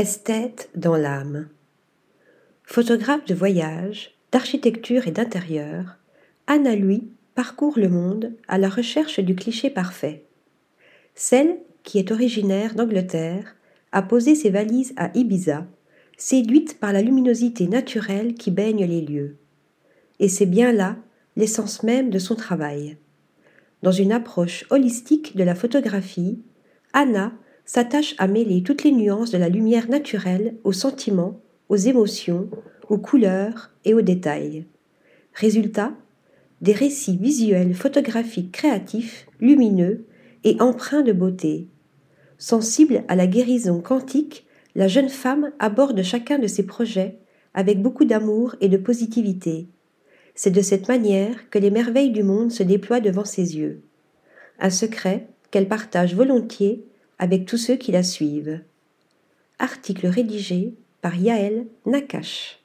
Esthète dans l'âme. Photographe de voyage, d'architecture et d'intérieur, Anna Louis parcourt le monde à la recherche du cliché parfait. Celle, qui est originaire d'Angleterre, a posé ses valises à Ibiza, séduite par la luminosité naturelle qui baigne les lieux. Et c'est bien là l'essence même de son travail. Dans une approche holistique de la photographie, Anna s'attache à mêler toutes les nuances de la lumière naturelle aux sentiments, aux émotions, aux couleurs et aux détails. Résultat des récits visuels photographiques créatifs, lumineux et empreints de beauté. Sensible à la guérison quantique, la jeune femme aborde chacun de ses projets avec beaucoup d'amour et de positivité. C'est de cette manière que les merveilles du monde se déploient devant ses yeux. Un secret qu'elle partage volontiers avec tous ceux qui la suivent. Article rédigé par Yaël Nakache.